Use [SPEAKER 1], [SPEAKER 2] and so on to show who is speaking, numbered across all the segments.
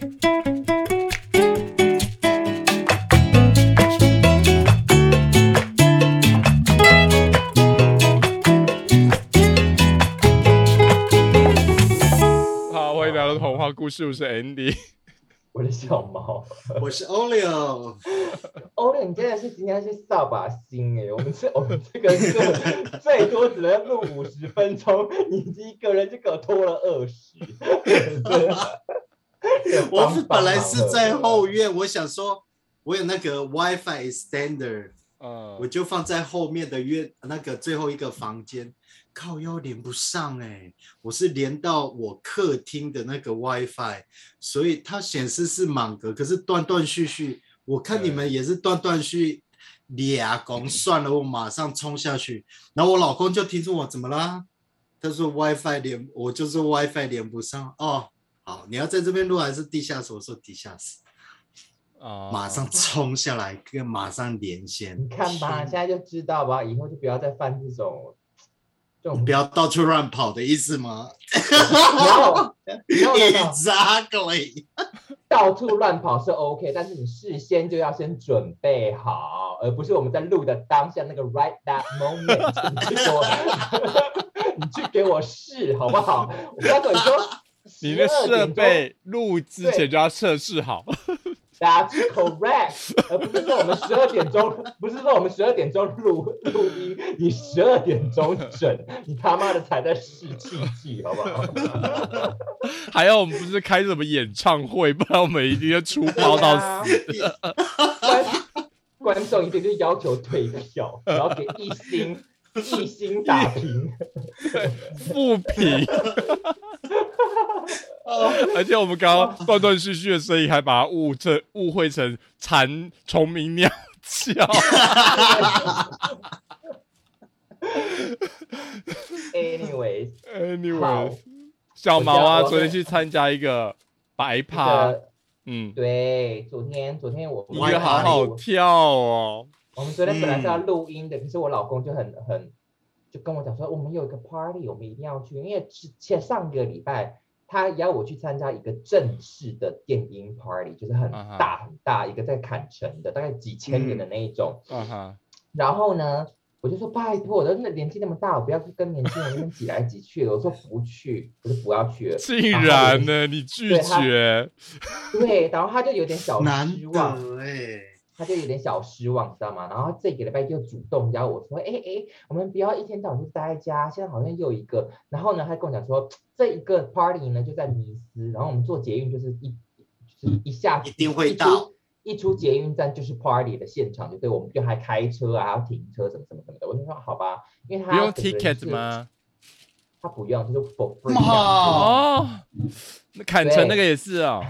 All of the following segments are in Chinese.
[SPEAKER 1] 好，欢迎来到童话故事，我是 Andy。
[SPEAKER 2] 我的小猫，
[SPEAKER 3] 我是 Olio，
[SPEAKER 2] 欧丽，你真的是今天是扫把星哎！我们这我们这个是最多只能录五十分钟，你一个人就给我拖了二十。
[SPEAKER 3] 我是本来是在后院，我想说，我有那个 WiFi extender，
[SPEAKER 1] 嗯，
[SPEAKER 3] 我就放在后面的院那个最后一个房间，靠腰连不上哎、我是连到我客厅的那个 WiFi，所以它显示是满格，可是断断续续。我看你们也是断断续俩公，算了，我马上冲下去。然后我老公就提出我怎么啦？他说 WiFi 连，我就说 WiFi 连不上哦。好，你要在这边录还是地下室？我说地下室，
[SPEAKER 1] 啊
[SPEAKER 3] 马上冲下来，跟马上连线。
[SPEAKER 2] 你看吧，
[SPEAKER 3] 天
[SPEAKER 2] 现在就知道吧，以后就不要再犯这种这种
[SPEAKER 3] 不要到处乱跑的意思吗？Exactly。
[SPEAKER 2] 到处乱跑是 OK，但是你事先就要先准备好，而不是我们在录的当下那个 right that moment，你去给我，你去给我试好不好？我告诉你说，
[SPEAKER 1] 你的设备录之前就要测试好。
[SPEAKER 2] That's correct，而不是说我们十二点钟，不是说我们十二点钟录录音，你十二点钟整，你他妈的才在试气气，好不好？
[SPEAKER 1] 还有我们不是开什么演唱会，不然我们一定要出包到死。
[SPEAKER 2] 观观众一定就要求退票，然后给一星一星打 评。
[SPEAKER 1] 负评。而且我们刚刚断断续续的声音，还把它误成误会成蝉虫鸣鸟叫。Anyways，Anyway，小毛啊，昨天去参加一个白趴，
[SPEAKER 2] 个
[SPEAKER 1] 嗯，
[SPEAKER 2] 对，昨天昨天我
[SPEAKER 1] 音乐好好跳哦。
[SPEAKER 2] 我们昨天本来是要
[SPEAKER 3] 嗯
[SPEAKER 2] 录音的，可是我老公就很很就跟我讲说，我们有一个 party，我们一定要去，因为之前上个礼拜他邀我去参加一个正式的电音 party，就是很大很大一个在坎城的，大概几千人的那一种。然后呢，我就说拜托，我的那年纪那么大，我不要去跟年轻人那边挤来挤去的。我说不去，我就不要去了。
[SPEAKER 1] 竟然呢，你拒绝，
[SPEAKER 2] 对，然后他就有点小失望。
[SPEAKER 3] 哎，
[SPEAKER 2] 他就有点小失望，知道吗？然后这个礼拜就主动邀我说，哎哎，我们不要一天到晚就待在家，现在好像又一个，然后呢，他跟我讲说，这一个 party 呢就在尼斯，然后我们坐捷运就是一就是一下
[SPEAKER 3] 一定会到，
[SPEAKER 2] 一出捷运站就是 party 的现场，就对，我们就还开车啊，还要停车什么什么什么的。我就说好吧，因为他
[SPEAKER 1] 不用 ticket？吗？
[SPEAKER 2] 他不用，就是 for free
[SPEAKER 3] 好
[SPEAKER 1] 哦，那坎城那个也是哦。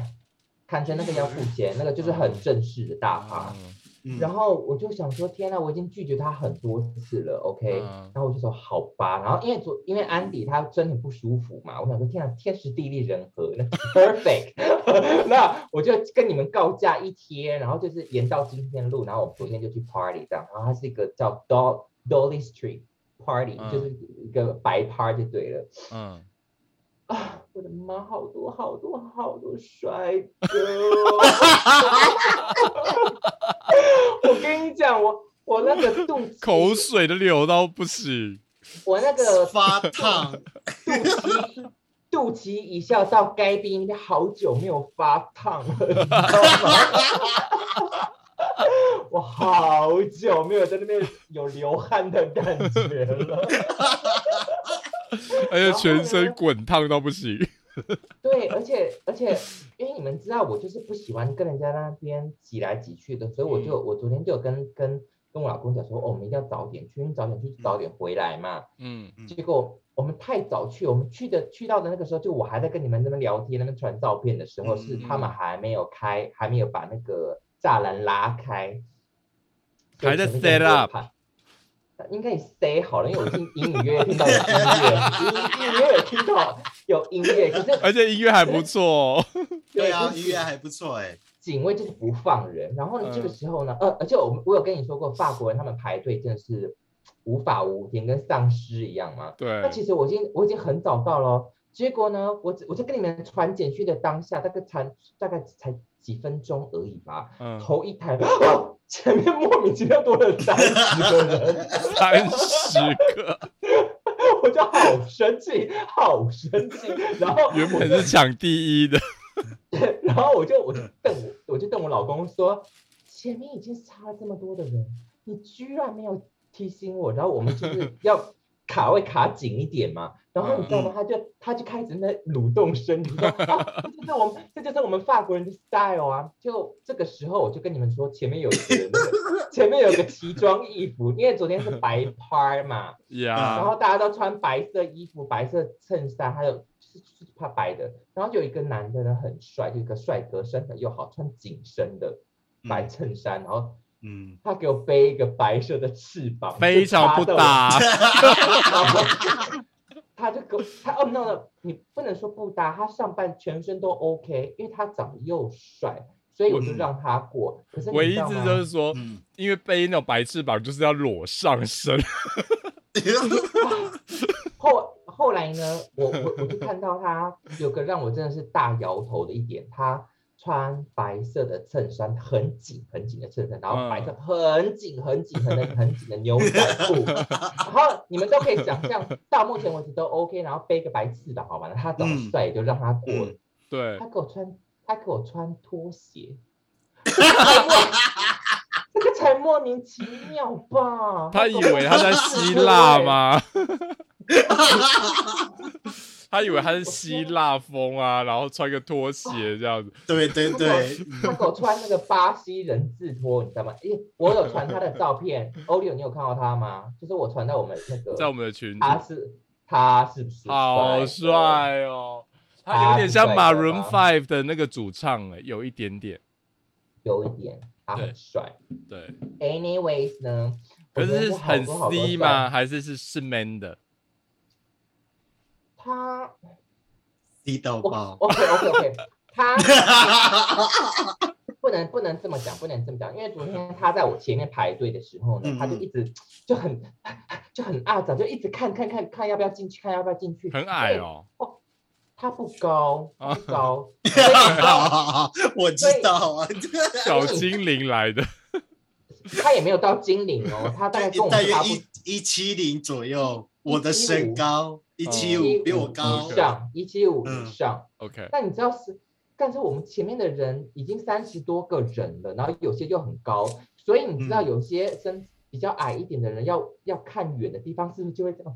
[SPEAKER 2] 看成那个要付钱，那个就是很正式的大趴。
[SPEAKER 1] 嗯
[SPEAKER 3] 嗯。
[SPEAKER 2] 然后我就想说，天呐，我已经拒绝他很多次了，OK，、
[SPEAKER 1] 嗯。
[SPEAKER 2] 然后我就说好吧，然后因为昨因为安迪他真的不舒服嘛，我想说天呐，天时地利人和，那 perfect，那我就跟你们告假一天，然后就是延到今天录，然后我昨天就去 party 这样，然后它是一个叫 Dol Dolly Street Party，、
[SPEAKER 1] 嗯。
[SPEAKER 2] 就是一个白趴就对了。
[SPEAKER 1] 嗯，
[SPEAKER 2] 啊，我的妈，好多好多好多帅哥！我跟你讲，我我那个肚脐
[SPEAKER 1] 口水都流到不行。
[SPEAKER 2] 我那个
[SPEAKER 3] 发烫，
[SPEAKER 2] 肚脐肚脐以下到该边，应该好久没有发烫了，你知道吗？我好久没有在那边有流汗的感觉了。
[SPEAKER 1] 而且全身滚烫到不行。
[SPEAKER 2] 对，而且而且，因为你们知道我就是不喜欢跟人家那边挤来挤去的，所以我就、我昨天就跟跟跟我老公讲说，哦，我们一定要早点去，因为早点去早点回来嘛。
[SPEAKER 1] 嗯，
[SPEAKER 2] 结果我们太早去，我们去的去到的那个时候，就我还在跟你们那边聊天、那边传照片的时候，是他们
[SPEAKER 1] 嗯
[SPEAKER 2] 还没有开，还没有把那个栅栏拉开，
[SPEAKER 1] 还在 set up
[SPEAKER 2] 拍应该也 say 好了，因为我已经隐隐约约听到有音乐，隐隐约约有听到有音乐，可是
[SPEAKER 1] 而且音乐还不错哦。
[SPEAKER 3] 对啊，音乐还不错哎。
[SPEAKER 2] 警卫就是不放人。然后呢，这个
[SPEAKER 1] 嗯
[SPEAKER 2] 时候呢，呃，而且我我有跟你说过，法国人他们排队真的是无法无天，跟丧尸一样嘛。
[SPEAKER 1] 对那，
[SPEAKER 2] 其实我已经我已经很早到了哦，结果呢，我只我就跟你们传简讯的当下，大概传大概才几分钟而已吧。
[SPEAKER 1] 嗯，
[SPEAKER 2] 头一抬，啊 前面莫名其妙多了三十个人，
[SPEAKER 1] 三十个，
[SPEAKER 2] 我就好生气，好生气。然后
[SPEAKER 1] 原本是抢第一的，
[SPEAKER 2] 然后我就我就瞪我，我就瞪我老公说，前面已经差了这么多的人，你居然没有提醒我，然后我们就是要卡位卡紧一点嘛。然后你知道吗？他就他就开始那蠕动身体，这就是我们这就是我们法国人的 style 啊。就这个时候，我就跟你们说，前面有一个那个 前面有个奇装异服，因为昨天是白拍嘛，然
[SPEAKER 1] 呀，
[SPEAKER 2] 后大家都穿白色衣服、白色衬衫，还有就是就是怕白的。然后有一个男的呢，很帅，就一个帅哥，身材又好，穿紧身的白衬衫，然后
[SPEAKER 3] 嗯，
[SPEAKER 2] 他给我背一个白色的翅膀，
[SPEAKER 1] 非常不搭。
[SPEAKER 2] 他就给我他哦 no no，你不能说不搭，他上半全身都 OK，因为他长得又帅，所以我就
[SPEAKER 3] 嗯
[SPEAKER 2] 让他过。可是
[SPEAKER 1] 我一直就是说，
[SPEAKER 3] 嗯，
[SPEAKER 1] 因为背那种白翅膀就是要裸上身，
[SPEAKER 2] 后后来呢，我我我就看到他有个让我真的是大摇头的一点，他穿白色的衬衫，很紧很紧的衬衫，然后白色很紧很紧很很紧的牛仔裤，然后你们都可以想象，到目前为止都 OK，然后背个白翅膀，好吧，他长得
[SPEAKER 3] 嗯
[SPEAKER 2] 帅也就让他过了。
[SPEAKER 3] 嗯
[SPEAKER 1] 对
[SPEAKER 2] 他，给我穿，他给我穿拖鞋，这个才莫名其妙吧？
[SPEAKER 1] 他以为他在 希腊？吗？他以为他是希腊风啊，然后穿个拖鞋这样子，
[SPEAKER 3] 对对对，
[SPEAKER 2] 他给我穿那个巴西人字拖，你知道吗？因为我有传他的照片，欧利欧，你有看到他吗？就是我传到我们那个，
[SPEAKER 1] 在我们的群，
[SPEAKER 2] 他是他是不是
[SPEAKER 1] 好
[SPEAKER 2] 的？
[SPEAKER 1] 帅哦，他有
[SPEAKER 2] 他
[SPEAKER 1] 点像 Maroon
[SPEAKER 2] 吧
[SPEAKER 1] Five 的那个主唱哎，有一点点，
[SPEAKER 2] 有一点，他很帅。
[SPEAKER 1] 对
[SPEAKER 2] ，Anyways 呢？
[SPEAKER 1] 可
[SPEAKER 2] 我觉得
[SPEAKER 1] 是很 C
[SPEAKER 2] 帅
[SPEAKER 1] 吗？？还是是是 man 的？
[SPEAKER 2] 他
[SPEAKER 3] 低到爆
[SPEAKER 2] ，OK OK OK，他不能不能这么讲，不能这么讲，因为昨天他在我前面排队的时候呢，
[SPEAKER 3] 嗯
[SPEAKER 2] 他就一直就很就很啊，早，就一直看看看看要不要进去，看要不要进去。
[SPEAKER 1] 很矮哦，
[SPEAKER 2] 他不高，不高
[SPEAKER 3] 我知道啊，
[SPEAKER 1] 小精灵来的，
[SPEAKER 2] 他也没有到精灵哦，他大概跟我
[SPEAKER 3] 一一七零左右，我的身高一七
[SPEAKER 1] 哦
[SPEAKER 3] 五比我高。
[SPEAKER 2] 以，上，一七五以
[SPEAKER 3] 嗯
[SPEAKER 2] 上。
[SPEAKER 1] OK，
[SPEAKER 2] 那你知道是，但是我们前面的人已经三十多个人了，然后有些又很高，所以你知道
[SPEAKER 3] 嗯。
[SPEAKER 2] 有些身比较矮一点的人要要看远的地方，是不是就会这样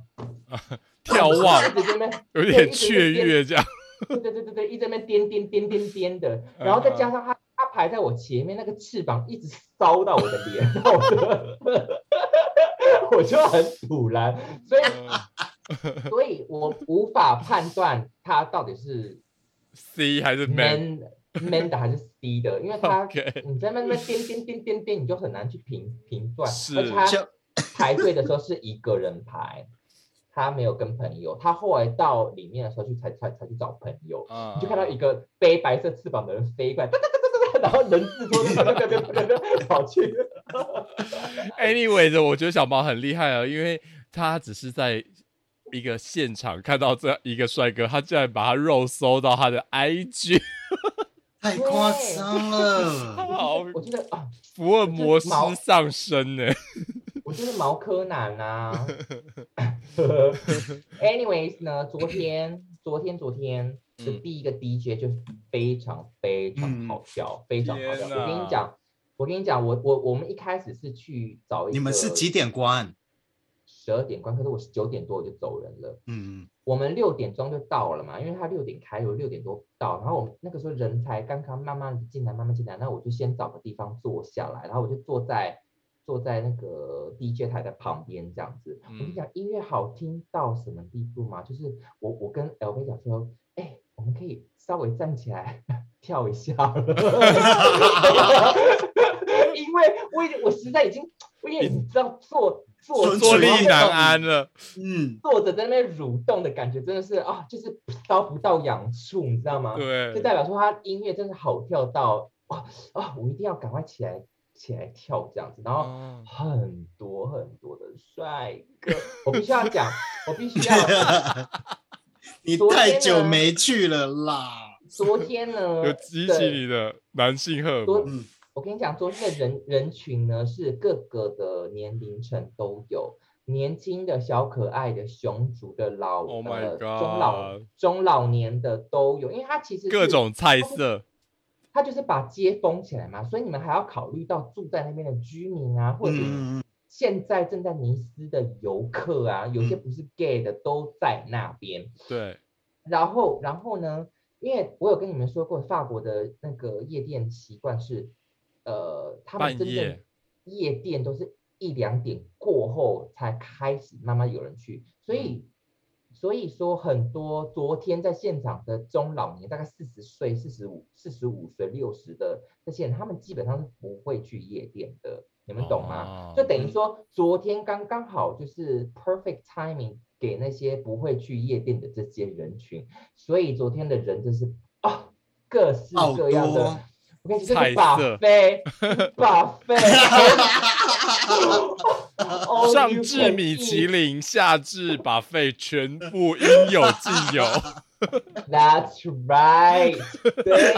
[SPEAKER 1] 眺望
[SPEAKER 2] 一直在那边
[SPEAKER 1] 有点雀跃这样，
[SPEAKER 2] 对对对对对，一直在那边颠颠颠颠颠的，
[SPEAKER 1] 嗯
[SPEAKER 2] 然后再加上他他排在我前面，那个翅膀一直烧到我的脸，然后我就我就很堵然，所以
[SPEAKER 1] 嗯
[SPEAKER 2] 所以我无法判断他到底是
[SPEAKER 1] C 还是 man？man
[SPEAKER 2] man 的还是 C 的，因为他 你在那边颠颠颠颠颠，你就很难去评评断，
[SPEAKER 1] 是
[SPEAKER 2] 而且他 排队的时候是一个人排。他没有跟朋友，他后来到里面的时候去才才才去找朋友，
[SPEAKER 1] 啊
[SPEAKER 2] 你就看到一个背白色翅膀的人飞过来，哒哒哒哒哒，然后人字拖哒哒哒哒哒哒跑去。
[SPEAKER 1] Anyways，我觉得小毛很厉害啊，因为他只是在一个现场看到这一个帅哥，他竟然把他肉搜到他的 IG，
[SPEAKER 3] 太夸张了，
[SPEAKER 1] 好
[SPEAKER 2] 我觉得啊，
[SPEAKER 1] 福尔摩斯上身呢。
[SPEAKER 2] 我觉得毛柯南啊。Anyways 呢，昨天昨天昨天的
[SPEAKER 1] 嗯
[SPEAKER 2] 第一个 DJ 就是非常非常好笑，非常好笑。我跟你讲，我跟你讲，我我我们一开始是去找一个
[SPEAKER 3] 你们是几点关？
[SPEAKER 2] 十二点关，可是我是九点多我就走人了。
[SPEAKER 3] 嗯，
[SPEAKER 2] 我们六点钟就到了嘛，因为他六点开，我六点多到，然后我们那个时候人才刚刚慢慢地进来，慢慢进来，那我就先找个地方坐下来，然后我就坐在坐在那个 DJ 台的旁边这样子。我跟你
[SPEAKER 1] 嗯
[SPEAKER 2] 讲，音乐好听到什么地步嘛？就是我我跟 LV 讲说，哎、我们可以稍微站起来 跳一下了，因为我已经我实在已经，因为你知道坐坐
[SPEAKER 3] 纯
[SPEAKER 1] 坐立难安了，
[SPEAKER 3] 嗯，
[SPEAKER 2] 坐着在那边蠕动的感觉，真的是啊，就是搔不到痒处，你知道吗？
[SPEAKER 1] 对就，
[SPEAKER 2] 代表说他音乐真的好跳到啊啊，我一定要赶快起来起来跳这样子，然后
[SPEAKER 1] 哦
[SPEAKER 2] 很多很多的帅哥，我必须要讲，我必须要
[SPEAKER 3] 你太久没去了啦。
[SPEAKER 2] 昨天呢，
[SPEAKER 1] 有激起你的男性荷尔
[SPEAKER 2] 昨
[SPEAKER 1] 蒙。
[SPEAKER 3] 嗯，
[SPEAKER 2] 我跟你讲，昨天的人人群呢是各个的年龄层都有，年轻的小可爱的熊族的老
[SPEAKER 1] Oh my
[SPEAKER 2] 呃中老中老年的都有，因为它其实
[SPEAKER 1] 各种菜色，
[SPEAKER 2] 它就是把街封起来嘛，所以你们还要考虑到住在那边的居民啊，或者现在正在尼斯的游客啊，有些
[SPEAKER 3] 嗯
[SPEAKER 2] 不是 gay 的都在那边。
[SPEAKER 1] 对，
[SPEAKER 2] 然后，然后呢？因为我有跟你们说过，法国的那个夜店习惯是，呃，他们真正
[SPEAKER 1] 夜
[SPEAKER 2] 夜店都是一两点过后才开始慢慢有人去，所以，所以说很多昨天在现场的中老年，大概四十岁、四十五、四十五岁、六十的这些人，他们基本上是不会去夜店的，你们懂吗？
[SPEAKER 1] 哦
[SPEAKER 2] 就等于
[SPEAKER 3] 嗯
[SPEAKER 2] 说，昨天刚刚好就是 perfect timing 给那些不会去夜店的这些人群，所以昨天的人就是啊，各式各样的
[SPEAKER 3] 多。
[SPEAKER 2] 我跟你说，把
[SPEAKER 1] 色。
[SPEAKER 2] 飞，把飞，
[SPEAKER 1] 上至米其林，下至把费，全部应有尽有。
[SPEAKER 2] That's right，对。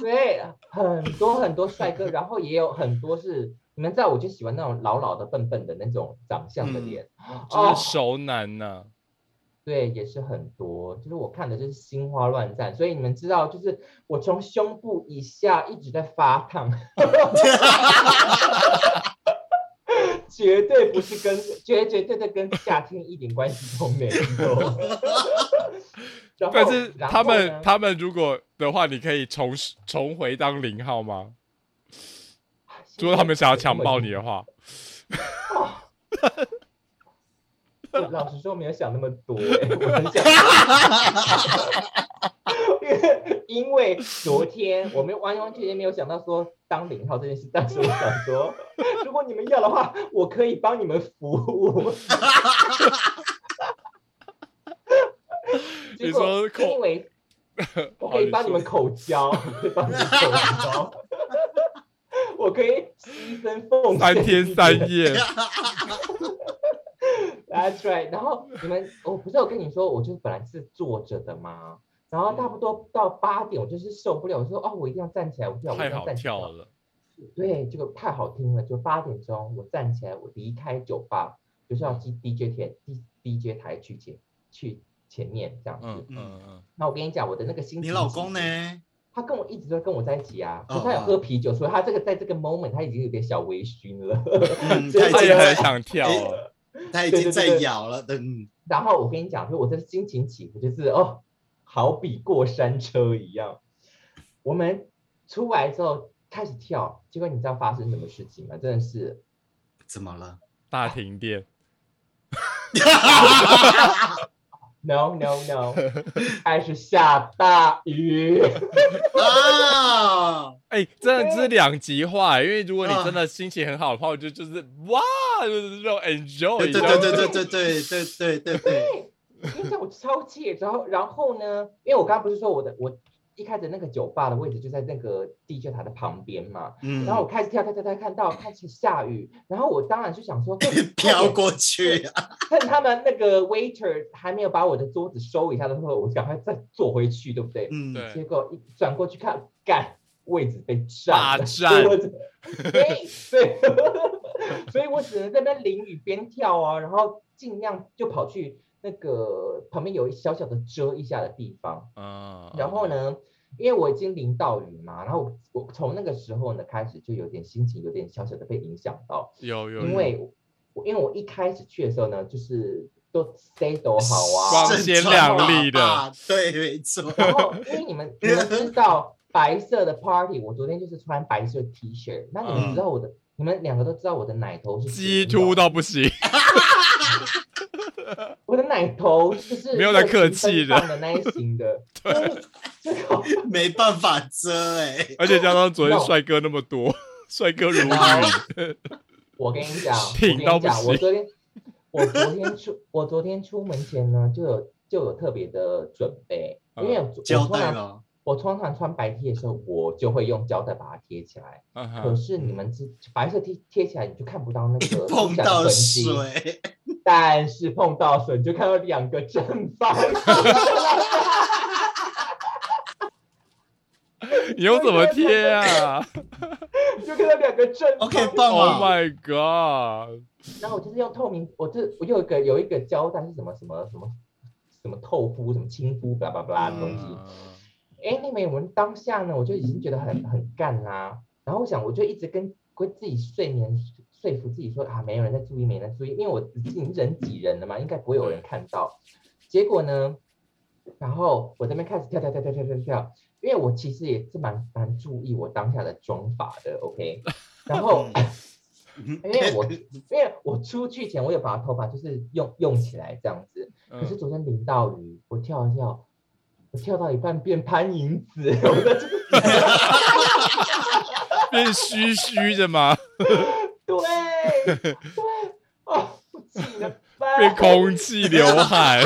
[SPEAKER 2] 对，很多很多帅哥，然后也有很多是你们知道，我就喜欢那种老老的、笨笨的那种长相的
[SPEAKER 3] 嗯
[SPEAKER 2] 脸，哦
[SPEAKER 1] 就是熟男呐、
[SPEAKER 2] 对，也是很多，就是我看的就是心花乱颤，所以你们知道，就是我从胸部以下一直在发烫，绝对不是跟绝绝对对跟夏天一点关系都没有。
[SPEAKER 1] 但是他们
[SPEAKER 2] 呢
[SPEAKER 1] 他们如果的话，你可以重重回当零号吗？如果他们想要强暴你的话，
[SPEAKER 2] 我 老实说，没有想那么多、欸，我很想，因 为因为昨天我们完完全全没有想到说当零号这件事，但是我想说，如果你们要的话，我可以帮你们服务。
[SPEAKER 1] 你
[SPEAKER 2] 结果
[SPEAKER 1] 说口
[SPEAKER 2] 因为我可以帮你们口交，我可以帮你们口交，我可以牺牲奉献
[SPEAKER 1] 三天三夜，
[SPEAKER 2] That's right。然后你们，我不是有跟你说，我就是本来是坐着的吗？然后差不多到八点，我就是受不了，我说哦，我一定要站起来，我跳，我一
[SPEAKER 1] 太好
[SPEAKER 2] 定要站起来。
[SPEAKER 1] 跳了。
[SPEAKER 2] 对，这个太好听了。就八点钟，我站起来，我离开酒吧，就是要去 DJ 台 D DJ 台去前去前面这样子。
[SPEAKER 1] 嗯嗯嗯，
[SPEAKER 2] 那我跟你讲，我的那个心情，
[SPEAKER 3] 你老公呢？？
[SPEAKER 2] 他跟我一直都跟我在一起啊，可是
[SPEAKER 3] 哦
[SPEAKER 2] 他有
[SPEAKER 3] 哦
[SPEAKER 2] 喝啤酒，所以他这个在这个 moment 他已经有点小微醺了。
[SPEAKER 3] 嗯，
[SPEAKER 2] 所以
[SPEAKER 1] 他
[SPEAKER 3] 已经在，
[SPEAKER 1] 很想跳了。
[SPEAKER 3] 他已经在咬了。嗯，
[SPEAKER 2] 然后我跟你讲，就我的心情起伏就是哦，好比过山车一样。我们出来之后开始跳，结果你知道发生什么事情吗？真的是
[SPEAKER 3] 怎么了？
[SPEAKER 1] 大停电，
[SPEAKER 2] no no no，开始下大雨。
[SPEAKER 3] 啊！
[SPEAKER 1] 哎、真的是两极化、因为如果你
[SPEAKER 3] 啊
[SPEAKER 1] 真的心情很好的话，我就就是哇，就是这种 enjoy，
[SPEAKER 3] 对对对对对对对对对对对，
[SPEAKER 2] 对，我跟你讲，我超气。然后然后呢，因为我刚刚不是说我的我一开始那个酒吧的位置就在那个 DJ 台的旁边嘛，
[SPEAKER 3] 嗯，
[SPEAKER 2] 然后我开始跳跳跳跳，看到开始下雨，然后我当然就想说
[SPEAKER 3] 飘过去啊！
[SPEAKER 2] 趁他们那个 waiter 还没有把我的桌子收一下的时候，我赶快再坐回去，对不对？
[SPEAKER 3] 嗯，
[SPEAKER 1] 对
[SPEAKER 2] 结果一转过去看，干位置被
[SPEAKER 1] 霸
[SPEAKER 2] 占了，
[SPEAKER 1] 占
[SPEAKER 2] 所以我只对对，所以我只能在那边淋雨边跳啊，然后尽量就跑去那个旁边有一小小的遮一下的地方，
[SPEAKER 1] 嗯，
[SPEAKER 2] 然后呢，因为我已经淋到雨嘛，然后我从那个时候呢开始就有点心情有点小小的被影响到，
[SPEAKER 1] 有有，
[SPEAKER 2] 因为我因为我一开始去的时候呢，就是都 stay 都好啊，
[SPEAKER 1] 光鲜亮丽的
[SPEAKER 3] 啊，对，没错。
[SPEAKER 2] 然后因为你们 你们知道白色的 party，我昨天就是穿白色 T 恤，那你们知道我的，你们两个都知道我的奶头是
[SPEAKER 1] 突到不行，
[SPEAKER 2] 我的奶头就是
[SPEAKER 1] 没有在客气的
[SPEAKER 2] 热情奔放的那一型的，对，这个
[SPEAKER 3] 没办法遮哎、
[SPEAKER 1] 而且加上昨天帅哥那么多，帅哥如云，
[SPEAKER 2] 我跟你讲，我跟
[SPEAKER 1] 挺到不
[SPEAKER 2] 你讲，我昨天我昨天出我昨天出门前呢，就有就有特别的准备，因为我我
[SPEAKER 3] 胶
[SPEAKER 2] 通常
[SPEAKER 3] 带了，
[SPEAKER 2] 我通常穿白 T 的时候，我就会用胶带把它贴起来。可是你们知白色贴贴起来，你就看不到那个 的
[SPEAKER 3] 到
[SPEAKER 2] 痕迹。
[SPEAKER 3] 水，
[SPEAKER 2] 但是碰到水你就看到两个正方形，
[SPEAKER 1] 你用怎么贴啊
[SPEAKER 2] 你就看到两个正方
[SPEAKER 3] ，OK
[SPEAKER 2] 形。
[SPEAKER 3] 棒
[SPEAKER 1] ？Oh
[SPEAKER 3] 啊
[SPEAKER 1] ！my god！
[SPEAKER 2] 然后我就是用透明，我这我有一个有一个胶带是什么什么什么什么透肤什么亲肤巴拉巴拉的东西。
[SPEAKER 1] 嗯
[SPEAKER 2] 哎，那没我们当下呢，我就已经觉得很很干啦、然后我想，我就一直跟跟自己睡眠说服自己说啊，没有人在注意，没人在注意，因为我已经人挤人了嘛，应该不会有人看到。结果呢，然后我这边开始跳跳跳跳跳跳跳，因为我其实也是蛮蛮注意我当下的妆法的，OK。然后因为我因为我出去前我有把头发就是用用起来这样子，可是
[SPEAKER 1] 嗯
[SPEAKER 2] 昨天淋到雨，我跳一跳，我跳到一半变潘迎紫，我在这个
[SPEAKER 1] 变虚虚的吗？
[SPEAKER 2] 对对哦，我气了翻，
[SPEAKER 1] 变空气刘海，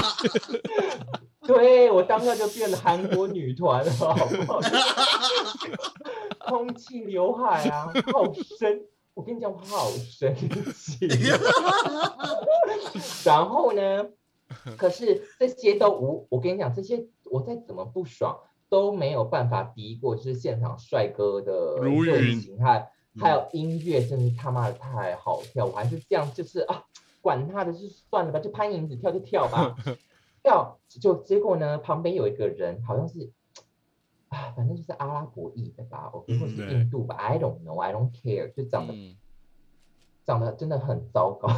[SPEAKER 2] 对我当下就变了韩国女团了，好不好？空气刘海啊，好深，我跟你讲，我好生气。然后呢，可是这些都无，我跟你讲，这些我再怎么不爽都没有办法敌过，就是现场帅哥的热
[SPEAKER 1] 如云
[SPEAKER 2] 情还还有音乐，真是他妈的太好跳，我还是这样，就是啊，管他的，就算了吧，就潘迎紫跳就跳吧，跳就结果呢，旁边有一个人好像是。啊，反正就是阿拉伯裔的吧，或
[SPEAKER 3] 嗯
[SPEAKER 2] 或是印度吧，I don't know，I don't care，就长得、
[SPEAKER 1] 嗯
[SPEAKER 2] 长得真的很糟糕。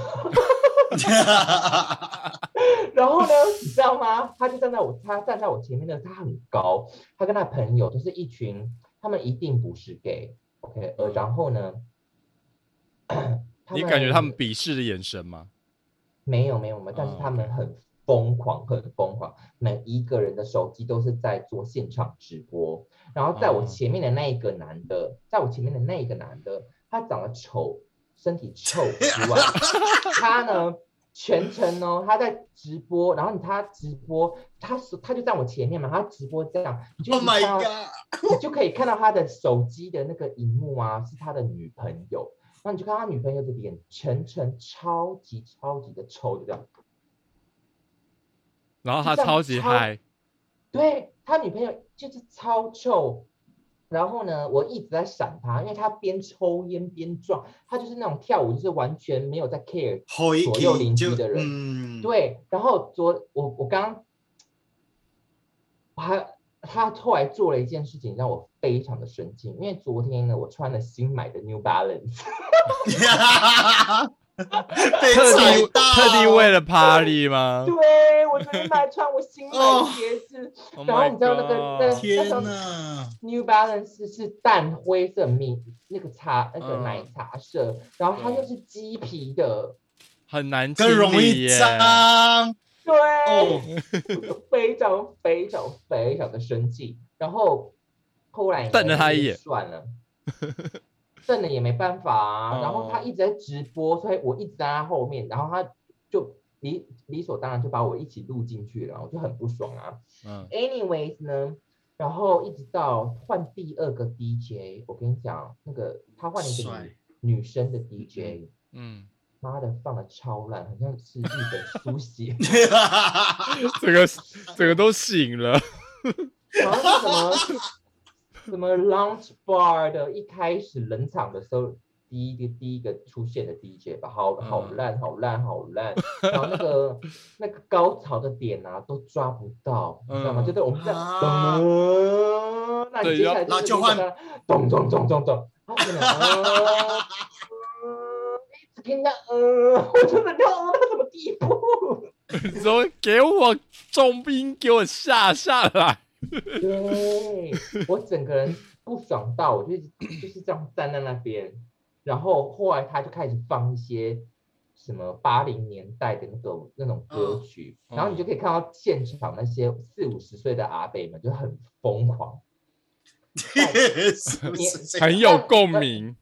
[SPEAKER 2] 然后呢，你知道吗？他就站在我，他站在我前面的，他很高，他跟他朋友都是一群，他们一定不是 gay，OK，、呃，然后呢，
[SPEAKER 1] 你感觉他们鄙视的眼神吗？
[SPEAKER 2] 没有没有没有，但是
[SPEAKER 1] 哦
[SPEAKER 2] 他们很疯狂，很疯狂，每一个人的手机都是在做现场直播。然后在我
[SPEAKER 1] 哦
[SPEAKER 2] 前面的那一个男的，在我前面的那一个男的，他长得丑，身体臭之外，他呢全程哦他在直播，然后他直播，他是他就在我前面嘛，他直播这样，你就
[SPEAKER 3] Oh my
[SPEAKER 2] 看到
[SPEAKER 3] god！
[SPEAKER 2] 你就可以看到他的手机的那个荧幕啊，是他的女朋友。然后你就看他女朋友的脸，全程超级超级的臭，就这样。
[SPEAKER 1] 然后他超级嗨，
[SPEAKER 2] 对他女朋友就是超臭。然后呢，我一直在闪他，因为他边抽烟边撞，他就是那种跳舞，就是完全没有在 care 左右邻居的人。
[SPEAKER 3] 嗯，
[SPEAKER 2] 对，然后昨我我刚刚，我还他后来做了一件事情让我非常的生气，因为昨天呢，我穿了新买的 New Balance，
[SPEAKER 3] 被
[SPEAKER 1] 特
[SPEAKER 3] 踩
[SPEAKER 1] 地
[SPEAKER 3] 到，
[SPEAKER 1] 特地为了 party 吗
[SPEAKER 2] 对我昨天买穿我新买
[SPEAKER 3] 哦
[SPEAKER 2] 的鞋子
[SPEAKER 1] ，？Oh
[SPEAKER 2] 然后你知道那个那那时候
[SPEAKER 3] 哪
[SPEAKER 2] ！New Balance 是淡灰色米那个茶那个
[SPEAKER 1] 嗯。
[SPEAKER 2] 奶茶色，然后它又是鸡皮的，
[SPEAKER 1] 很难清
[SPEAKER 3] 更容。易脏。
[SPEAKER 2] 对，非常非常非常的生气，然后后来
[SPEAKER 1] 瞪了他一眼。
[SPEAKER 2] 算了，瞪了也没办法啊。然后他
[SPEAKER 1] 哦
[SPEAKER 2] 一直在直播，所以我一直在他后面，然后他就理理所当然就把我一起录进去了，我就很不爽啊。
[SPEAKER 1] 嗯
[SPEAKER 2] ，Anyways 呢，然后一直到换第二个 DJ，我跟你讲，那个他换了一个女女生的 DJ，
[SPEAKER 1] 嗯，
[SPEAKER 2] 妈的放的超烂，好像是日本书写。
[SPEAKER 1] 这个这个都醒了。
[SPEAKER 2] 好像是什么什么 Lounge Bar 的，一开始冷场的时候，第一个第一个出现的 DJ 吧，好好
[SPEAKER 1] 嗯
[SPEAKER 2] 烂，好烂，好烂，然后那个那个高潮的点啊都抓不到，你知道吗？
[SPEAKER 1] 嗯
[SPEAKER 2] 就是我们这样，
[SPEAKER 3] 啊
[SPEAKER 2] 那接下来
[SPEAKER 3] 然后就换
[SPEAKER 2] 咚咚咚咚咚，然后真的，呃呃一直听到，呃，我真的要呃到什么地步？
[SPEAKER 1] 你说给我重兵，给我下下来。
[SPEAKER 2] 对我整个人不爽到，我就一直就是这样站在那边，然后后来他就开始放一些什么八零年代的那个那种歌曲，然后你就可以看到现场那些四五十岁的阿伯们就很疯狂，
[SPEAKER 1] 很有共鸣。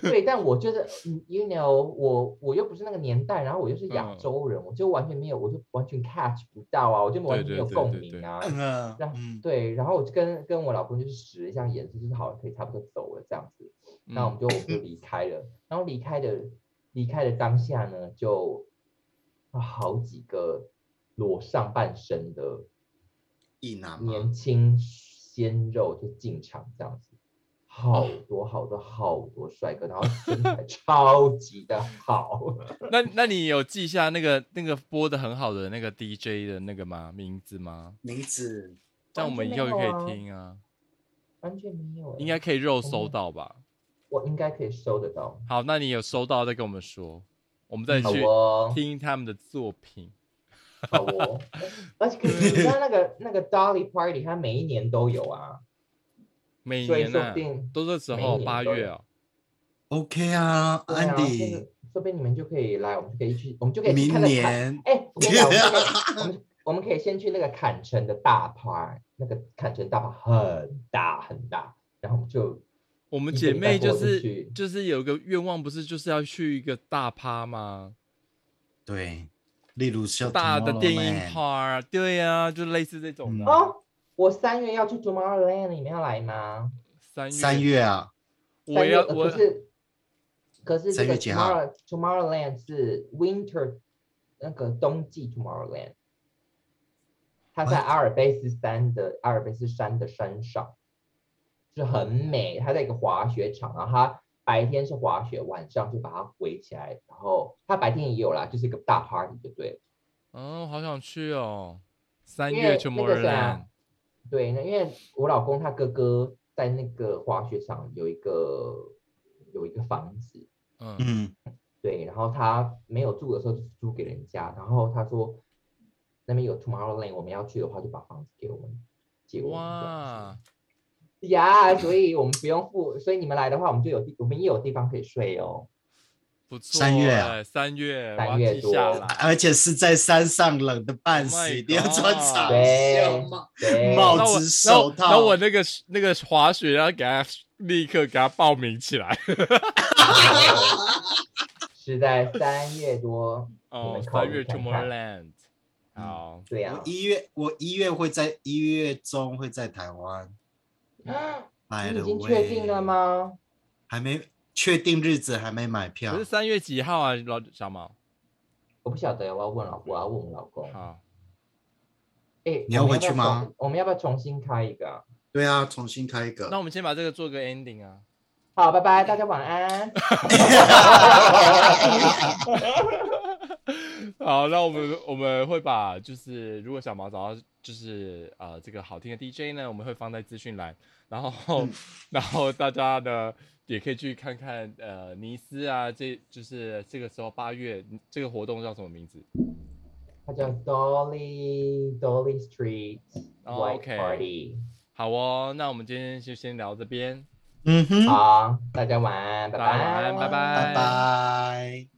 [SPEAKER 2] 对，但我就是嗯，you know，我我又不是那个年代，然后我又是亚
[SPEAKER 1] 嗯
[SPEAKER 2] 洲人，我就完全没有，我就完全 catch 不到啊，我就完全没有共
[SPEAKER 1] 对对对
[SPEAKER 2] 鸣啊。然后
[SPEAKER 3] 嗯，
[SPEAKER 2] 对，然后我就跟跟我老公就是使了一下眼色，就是好了，可以差不多走了这样子。那我们
[SPEAKER 1] 嗯
[SPEAKER 2] 就我们就离开了，然后离开的离开的当下呢，就好几个裸上半身的
[SPEAKER 3] 一男，
[SPEAKER 2] 年轻鲜肉就进场这样子，好多好多好多帅哥，然后身材 超级的好。
[SPEAKER 1] 那那你有记下那个那个播的很好的那个 DJ 的那个吗？名字吗？
[SPEAKER 3] 名字
[SPEAKER 1] 这样我们以后也可以听啊，
[SPEAKER 2] 完全没有欸，
[SPEAKER 1] 应该可以肉搜到吧？
[SPEAKER 2] 我应该可以收得到。
[SPEAKER 1] 好，那你有收到再跟我们说，我们再
[SPEAKER 2] 好
[SPEAKER 1] 去
[SPEAKER 2] 哦，
[SPEAKER 1] 听他们的作品。
[SPEAKER 2] 好哦。而且可是你知道那个那个 Dolly Party，它每一年都有啊，
[SPEAKER 1] 每
[SPEAKER 2] 所以
[SPEAKER 1] 年呢、
[SPEAKER 2] 说不定
[SPEAKER 1] 都是时候八月啊
[SPEAKER 3] ，OK 啊，，Andy，
[SPEAKER 2] 是说不定你们就可以来，我们就可以去，我们就可以
[SPEAKER 3] 明。年
[SPEAKER 2] 哎，我们就可以 我们我们可以先去那个坎城的大趴，那个坎城大趴很大很大，然后我们就
[SPEAKER 1] 我们姐妹就是就是有个愿望，不是就是要去一个大趴吗？
[SPEAKER 3] 对，例如像
[SPEAKER 1] 大的电音趴，对呀、就类似这种的
[SPEAKER 3] 嗯
[SPEAKER 1] 啊。
[SPEAKER 2] 哦，我三月要去 Tomorrowland，你们要来吗？
[SPEAKER 1] 三月
[SPEAKER 3] 三月啊，
[SPEAKER 1] 我
[SPEAKER 2] 三月呃
[SPEAKER 1] 要我
[SPEAKER 2] 可是可是这个
[SPEAKER 3] 三月几号
[SPEAKER 2] Tomorrow Tomorrowland 是 Winter 那个冬季 Tomorrowland，它在阿尔卑斯山的阿尔卑斯山的山上，就是很美。它在一个滑雪场，然后它白天是滑雪，晚上就把它围起来，然后它白天也有啦，就是一个大 party 就对了。
[SPEAKER 1] 哦，好想去哦。三月
[SPEAKER 2] 为那个谁
[SPEAKER 1] Tomorrowland，
[SPEAKER 2] 啊对，那因为我老公他哥哥在那个滑雪场有一个有一个房子，
[SPEAKER 1] 嗯，
[SPEAKER 3] 嗯，
[SPEAKER 2] 对，然后他没有住的时候就租给人家，然后他说那边有 Tomorrowland，我们要去的话就把房子给我们借我们
[SPEAKER 1] 哇，
[SPEAKER 2] 子呀所以我们不用付，所以你们来的话，我们就有地，我们也有地方可以睡哦。
[SPEAKER 1] 不错欸。
[SPEAKER 3] 三月啊
[SPEAKER 1] 三月，
[SPEAKER 2] 三月多。
[SPEAKER 3] 而且是在山上冷的半
[SPEAKER 1] Oh
[SPEAKER 3] 死定要穿长
[SPEAKER 2] 对
[SPEAKER 3] 袖帽子手套
[SPEAKER 1] 然后我那个那个滑雪要给他立刻给他报名起来。
[SPEAKER 2] 是在三月多，
[SPEAKER 1] 哦，三月 Tomorrowland。
[SPEAKER 3] 嗯
[SPEAKER 1] 好，
[SPEAKER 2] 对呀、
[SPEAKER 3] 我一月我一月会在一月中会在台湾。
[SPEAKER 2] 已经确定了吗？
[SPEAKER 3] 还没确定日子，还没买
[SPEAKER 1] 可
[SPEAKER 3] 票
[SPEAKER 1] 是。三月几号啊，老小毛？
[SPEAKER 2] 我不晓得，我要问老，我要问我老公。
[SPEAKER 1] 好，
[SPEAKER 2] 哎，
[SPEAKER 3] 你要回去吗
[SPEAKER 2] 重？我们要不要重新开一个啊？
[SPEAKER 3] 对啊，重新开一个。
[SPEAKER 1] 那我们先把这个做个 ending 啊。
[SPEAKER 2] 好，拜拜，大家晚安。
[SPEAKER 1] 好，那我们我们会把就是如果小毛找到就是呃这个好听的 DJ 呢，我们会放在资讯栏，然后、
[SPEAKER 3] 嗯
[SPEAKER 1] 然后大家呢也可以去看看呃尼斯啊，这就是这个时候八月这个活动叫什么名字？
[SPEAKER 2] 它叫 Dolly Dolly Street
[SPEAKER 1] 哦
[SPEAKER 2] White
[SPEAKER 1] OK
[SPEAKER 2] Party。
[SPEAKER 1] 好哦，那我们今天就先聊这边，
[SPEAKER 3] 嗯哼，
[SPEAKER 2] 好，大家晚安，拜
[SPEAKER 1] 大家晚安拜拜
[SPEAKER 3] 拜拜。